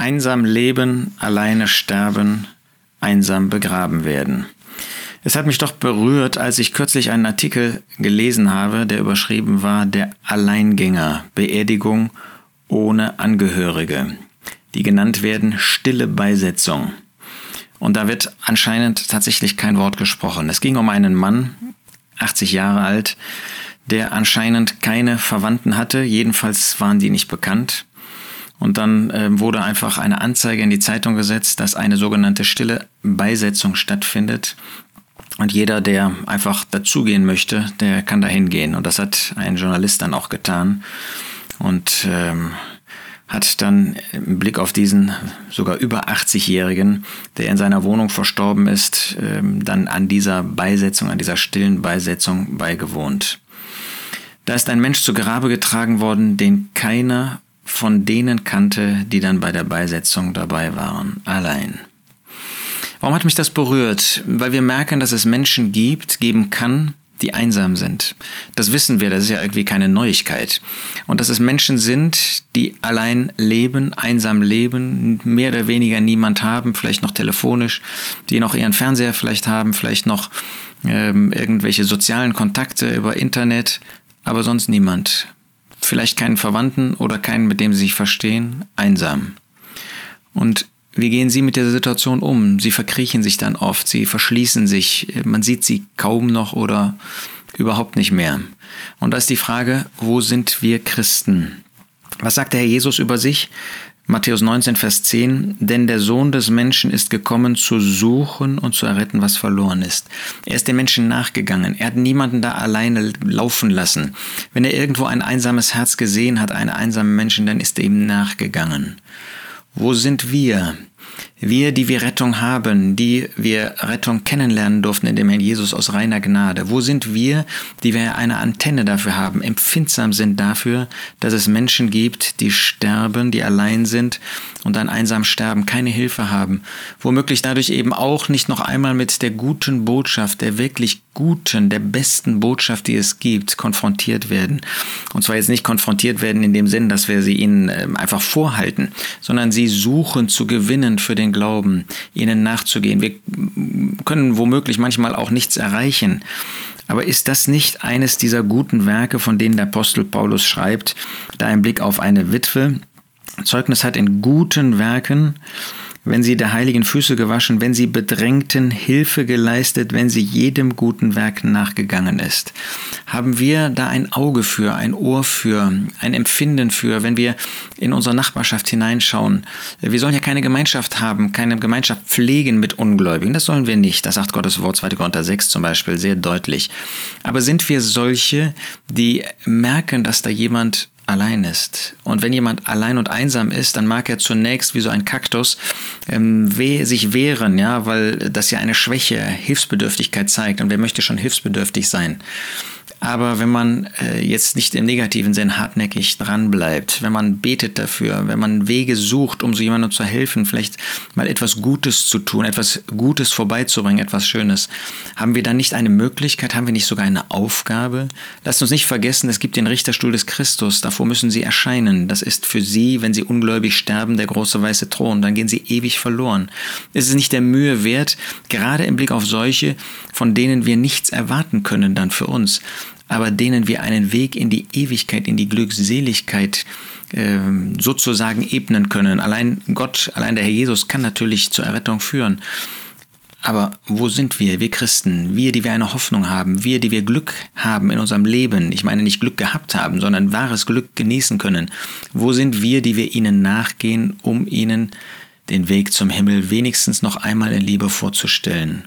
Einsam leben, alleine sterben, einsam begraben werden. Es hat mich doch berührt, als ich kürzlich einen Artikel gelesen habe, der überschrieben war Der Alleingänger, Beerdigung ohne Angehörige, die genannt werden Stille Beisetzung. Und da wird anscheinend tatsächlich kein Wort gesprochen. Es ging um einen Mann, 80 Jahre alt, der anscheinend keine Verwandten hatte, jedenfalls waren die nicht bekannt. Und dann äh, wurde einfach eine Anzeige in die Zeitung gesetzt, dass eine sogenannte stille Beisetzung stattfindet. Und jeder, der einfach dazugehen möchte, der kann da hingehen. Und das hat ein Journalist dann auch getan. Und ähm, hat dann im Blick auf diesen sogar über 80-Jährigen, der in seiner Wohnung verstorben ist, ähm, dann an dieser Beisetzung, an dieser stillen Beisetzung beigewohnt. Da ist ein Mensch zu Grabe getragen worden, den keiner von denen kannte, die dann bei der Beisetzung dabei waren, allein. Warum hat mich das berührt? Weil wir merken, dass es Menschen gibt, geben kann, die einsam sind. Das wissen wir, das ist ja irgendwie keine Neuigkeit. Und dass es Menschen sind, die allein leben, einsam leben, mehr oder weniger niemand haben, vielleicht noch telefonisch, die noch ihren Fernseher vielleicht haben, vielleicht noch ähm, irgendwelche sozialen Kontakte über Internet, aber sonst niemand vielleicht keinen Verwandten oder keinen, mit dem sie sich verstehen, einsam. Und wie gehen Sie mit der Situation um? Sie verkriechen sich dann oft, sie verschließen sich, man sieht sie kaum noch oder überhaupt nicht mehr. Und da ist die Frage, wo sind wir Christen? Was sagt der Herr Jesus über sich? Matthäus 19, Vers 10, denn der Sohn des Menschen ist gekommen, zu suchen und zu erretten, was verloren ist. Er ist den Menschen nachgegangen. Er hat niemanden da alleine laufen lassen. Wenn er irgendwo ein einsames Herz gesehen hat, einen einsamen Menschen, dann ist er ihm nachgegangen. Wo sind wir? Wir, die wir Rettung haben, die wir Rettung kennenlernen durften in dem Herrn Jesus aus reiner Gnade. Wo sind wir, die wir eine Antenne dafür haben, empfindsam sind dafür, dass es Menschen gibt, die sterben, die allein sind und dann einsam sterben, keine Hilfe haben. Womöglich dadurch eben auch nicht noch einmal mit der guten Botschaft, der wirklich guten, der besten Botschaft, die es gibt, konfrontiert werden. Und zwar jetzt nicht konfrontiert werden in dem Sinn, dass wir sie ihnen ähm, einfach vorhalten, sondern sie suchen zu gewinnen für den Glauben, ihnen nachzugehen. Wir können womöglich manchmal auch nichts erreichen. Aber ist das nicht eines dieser guten Werke, von denen der Apostel Paulus schreibt, da ein Blick auf eine Witwe Zeugnis hat in guten Werken, wenn sie der heiligen Füße gewaschen, wenn sie Bedrängten Hilfe geleistet, wenn sie jedem guten Werk nachgegangen ist. Haben wir da ein Auge für, ein Ohr für, ein Empfinden für, wenn wir in unsere Nachbarschaft hineinschauen? Wir sollen ja keine Gemeinschaft haben, keine Gemeinschaft pflegen mit Ungläubigen. Das sollen wir nicht. Das sagt Gottes Wort 2. Korinther 6 zum Beispiel sehr deutlich. Aber sind wir solche, die merken, dass da jemand allein ist. Und wenn jemand allein und einsam ist, dann mag er zunächst wie so ein Kaktus ähm, weh, sich wehren, ja, weil das ja eine Schwäche, Hilfsbedürftigkeit zeigt. Und wer möchte schon hilfsbedürftig sein? Aber wenn man äh, jetzt nicht im negativen Sinn hartnäckig dranbleibt, wenn man betet dafür, wenn man Wege sucht, um so jemandem zu helfen, vielleicht mal etwas Gutes zu tun, etwas Gutes vorbeizubringen, etwas Schönes, haben wir dann nicht eine Möglichkeit, haben wir nicht sogar eine Aufgabe? Lasst uns nicht vergessen, es gibt den Richterstuhl des Christus, davor müssen sie erscheinen. Das ist für sie, wenn sie ungläubig sterben, der große weiße Thron, dann gehen sie ewig verloren. Es ist nicht der Mühe wert, gerade im Blick auf solche, von denen wir nichts erwarten können dann für uns, aber denen wir einen Weg in die Ewigkeit, in die Glückseligkeit äh, sozusagen ebnen können. Allein Gott, allein der Herr Jesus kann natürlich zur Errettung führen. Aber wo sind wir, wir Christen, wir, die wir eine Hoffnung haben, wir, die wir Glück haben in unserem Leben, ich meine nicht Glück gehabt haben, sondern wahres Glück genießen können, wo sind wir, die wir ihnen nachgehen, um ihnen den Weg zum Himmel wenigstens noch einmal in Liebe vorzustellen?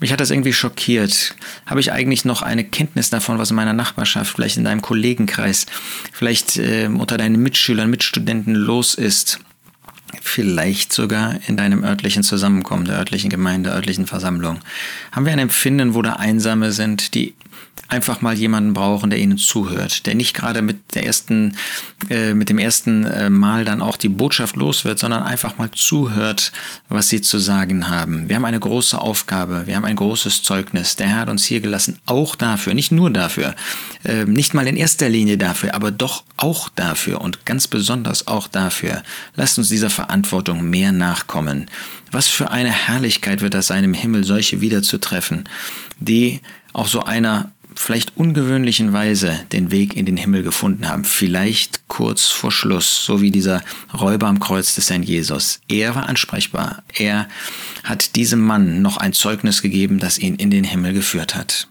Mich hat das irgendwie schockiert. Habe ich eigentlich noch eine Kenntnis davon, was in meiner Nachbarschaft, vielleicht in deinem Kollegenkreis, vielleicht äh, unter deinen Mitschülern, Mitstudenten los ist? Vielleicht sogar in deinem örtlichen Zusammenkommen, der örtlichen Gemeinde, der örtlichen Versammlung. Haben wir ein Empfinden, wo da Einsame sind, die einfach mal jemanden brauchen, der ihnen zuhört, der nicht gerade mit der ersten, äh, mit dem ersten äh, Mal dann auch die Botschaft los wird, sondern einfach mal zuhört, was sie zu sagen haben. Wir haben eine große Aufgabe, wir haben ein großes Zeugnis. Der Herr hat uns hier gelassen, auch dafür, nicht nur dafür, äh, nicht mal in erster Linie dafür, aber doch auch dafür und ganz besonders auch dafür. Lasst uns dieser Verantwortung mehr nachkommen. Was für eine Herrlichkeit wird das sein, im Himmel solche wiederzutreffen, die auch so einer vielleicht ungewöhnlichen Weise den Weg in den Himmel gefunden haben. Vielleicht kurz vor Schluss, so wie dieser Räuber am Kreuz des Herrn Jesus. Er war ansprechbar. Er hat diesem Mann noch ein Zeugnis gegeben, das ihn in den Himmel geführt hat.